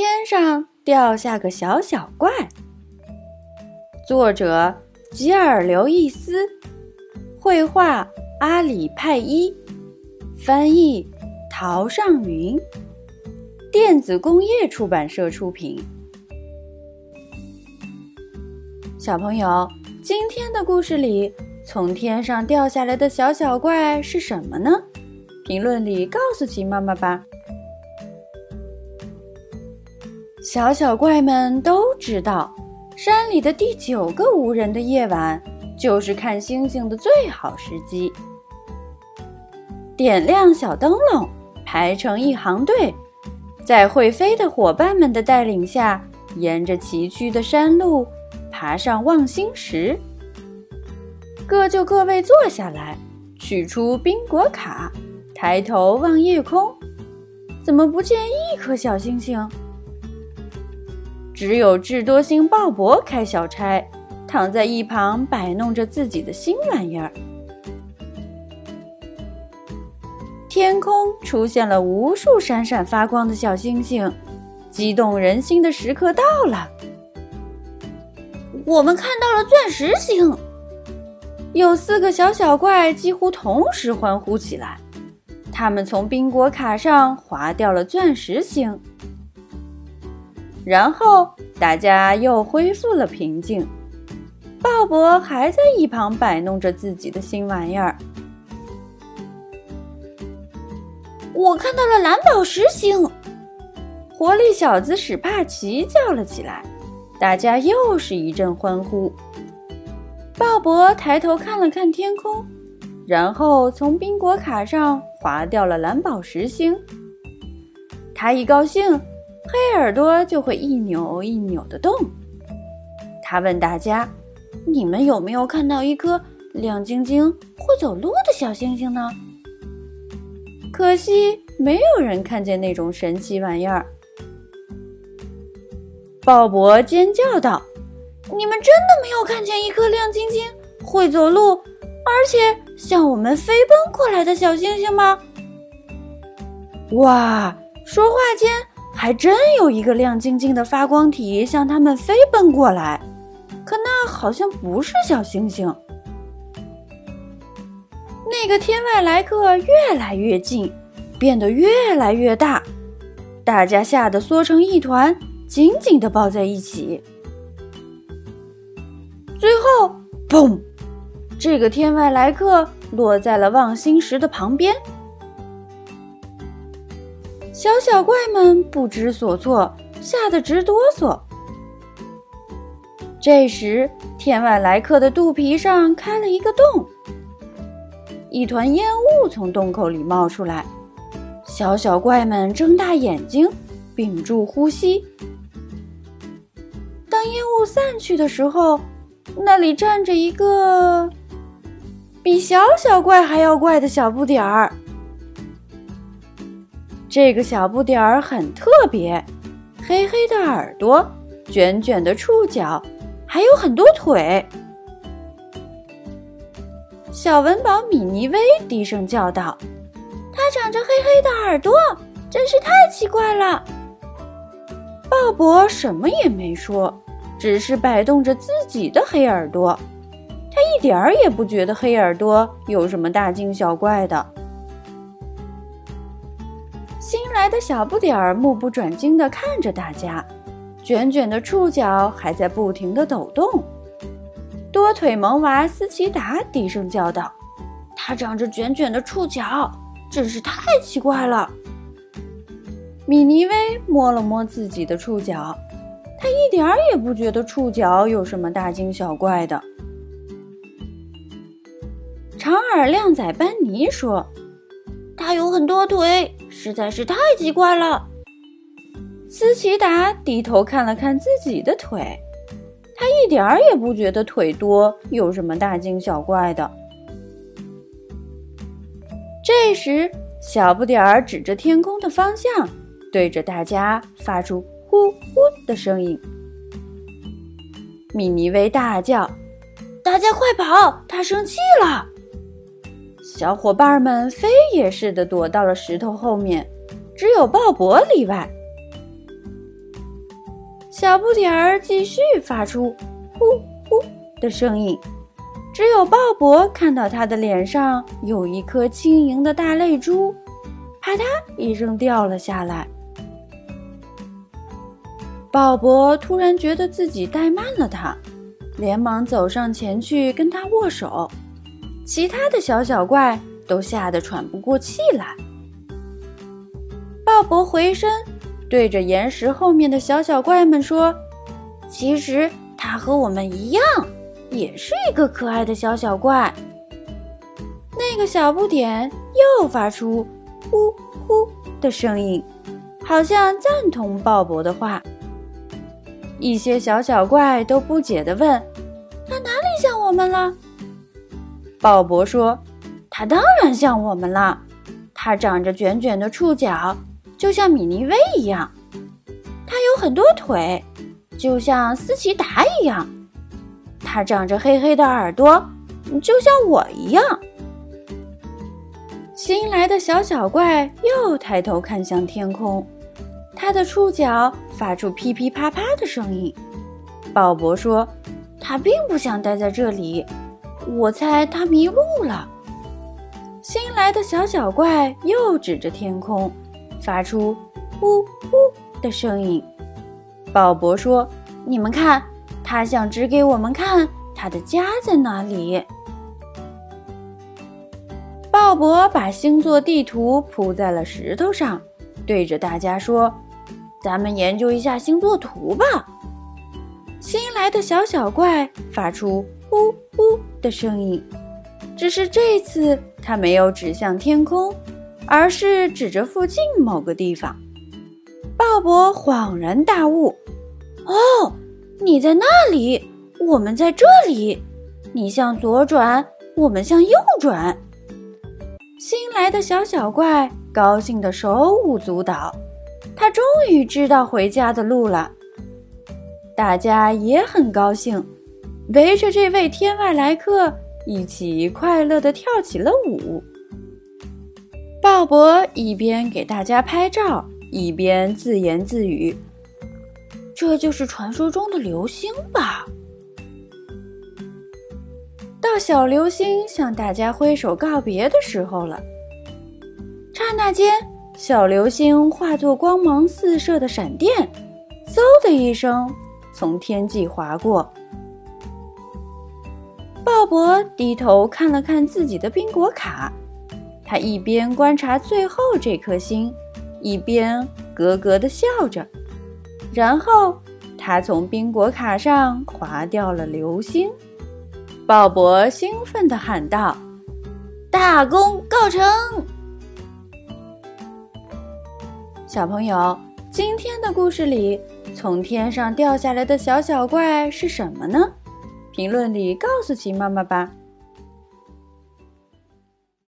天上掉下个小小怪。作者吉尔刘易斯，绘画阿里派伊，翻译陶尚云，电子工业出版社出品。小朋友，今天的故事里，从天上掉下来的小小怪是什么呢？评论里告诉奇妈妈吧。小小怪们都知道，山里的第九个无人的夜晚就是看星星的最好时机。点亮小灯笼，排成一行队，在会飞的伙伴们的带领下，沿着崎岖的山路爬上望星石。各就各位坐下来，取出宾果卡，抬头望夜空，怎么不见一颗小星星？只有智多星鲍勃开小差，躺在一旁摆弄着自己的新玩意儿。天空出现了无数闪闪发光的小星星，激动人心的时刻到了。我们看到了钻石星！有四个小小怪几乎同时欢呼起来，他们从宾果卡上划掉了钻石星。然后大家又恢复了平静。鲍勃还在一旁摆弄着自己的新玩意儿。我看到了蓝宝石星！活力小子史帕奇叫了起来。大家又是一阵欢呼。鲍勃抬头看了看天空，然后从宾果卡上划掉了蓝宝石星。他一高兴。黑耳朵就会一扭一扭的动。他问大家：“你们有没有看到一颗亮晶晶、会走路的小星星呢？”可惜没有人看见那种神奇玩意儿。鲍勃尖叫道：“你们真的没有看见一颗亮晶晶、会走路，而且向我们飞奔过来的小星星吗？”哇！说话间。还真有一个亮晶晶的发光体向他们飞奔过来，可那好像不是小星星。那个天外来客越来越近，变得越来越大，大家吓得缩成一团，紧紧地抱在一起。最后，嘣！这个天外来客落在了望星石的旁边。小小怪们不知所措，吓得直哆嗦。这时，天外来客的肚皮上开了一个洞，一团烟雾从洞口里冒出来。小小怪们睁大眼睛，屏住呼吸。当烟雾散去的时候，那里站着一个比小小怪还要怪的小不点儿。这个小不点儿很特别，黑黑的耳朵，卷卷的触角，还有很多腿。小文宝米妮薇低声叫道：“它长着黑黑的耳朵，真是太奇怪了。”鲍勃什么也没说，只是摆动着自己的黑耳朵。他一点儿也不觉得黑耳朵有什么大惊小怪的。新来的小不点儿目不转睛地看着大家，卷卷的触角还在不停地抖动。多腿萌娃斯奇达低声叫道：“它长着卷卷的触角，真是太奇怪了。”米妮薇摸了摸自己的触角，她一点儿也不觉得触角有什么大惊小怪的。长耳靓仔班尼说：“它有很多腿。”实在是太奇怪了。斯奇达低头看了看自己的腿，他一点儿也不觉得腿多有什么大惊小怪的。这时，小不点儿指着天空的方向，对着大家发出“呼呼”的声音。米妮薇大叫：“大家快跑！他生气了！”小伙伴们飞也似的躲到了石头后面，只有鲍勃例外。小不点儿继续发出“呼呼”的声音。只有鲍勃看到他的脸上有一颗晶莹的大泪珠，啪嗒一声掉了下来。鲍勃突然觉得自己怠慢了他，连忙走上前去跟他握手。其他的小小怪都吓得喘不过气来。鲍勃回身对着岩石后面的小小怪们说：“其实他和我们一样。”也是一个可爱的小小怪。那个小不点又发出“呼呼”的声音，好像赞同鲍勃的话。一些小小怪都不解地问：“他哪里像我们了？”鲍勃说：“他当然像我们了。他长着卷卷的触角，就像米妮薇一样；他有很多腿，就像斯奇达一样。”它长着黑黑的耳朵，就像我一样。新来的小小怪又抬头看向天空，它的触角发出噼噼啪啪的声音。鲍勃说：“它并不想待在这里，我猜他迷路了。”新来的小小怪又指着天空，发出“呼呼”的声音。鲍勃说：“你们看。”他想指给我们看他的家在哪里。鲍勃把星座地图铺在了石头上，对着大家说：“咱们研究一下星座图吧。”新来的小小怪发出“呼呼”的声音，只是这次他没有指向天空，而是指着附近某个地方。鲍勃恍然大悟：“哦！”你在那里，我们在这里。你向左转，我们向右转。新来的小小怪高兴得手舞足蹈，他终于知道回家的路了。大家也很高兴，围着这位天外来客一起快乐地跳起了舞。鲍勃一边给大家拍照，一边自言自语。这就是传说中的流星吧？到小流星向大家挥手告别的时候了。刹那间，小流星化作光芒四射的闪电，嗖的一声从天际划过。鲍勃低头看了看自己的宾果卡，他一边观察最后这颗星，一边咯咯的笑着。然后，他从宾果卡上划掉了流星。鲍勃兴奋地喊道：“大功告成！”小朋友，今天的故事里，从天上掉下来的小小怪是什么呢？评论里告诉奇妈妈吧。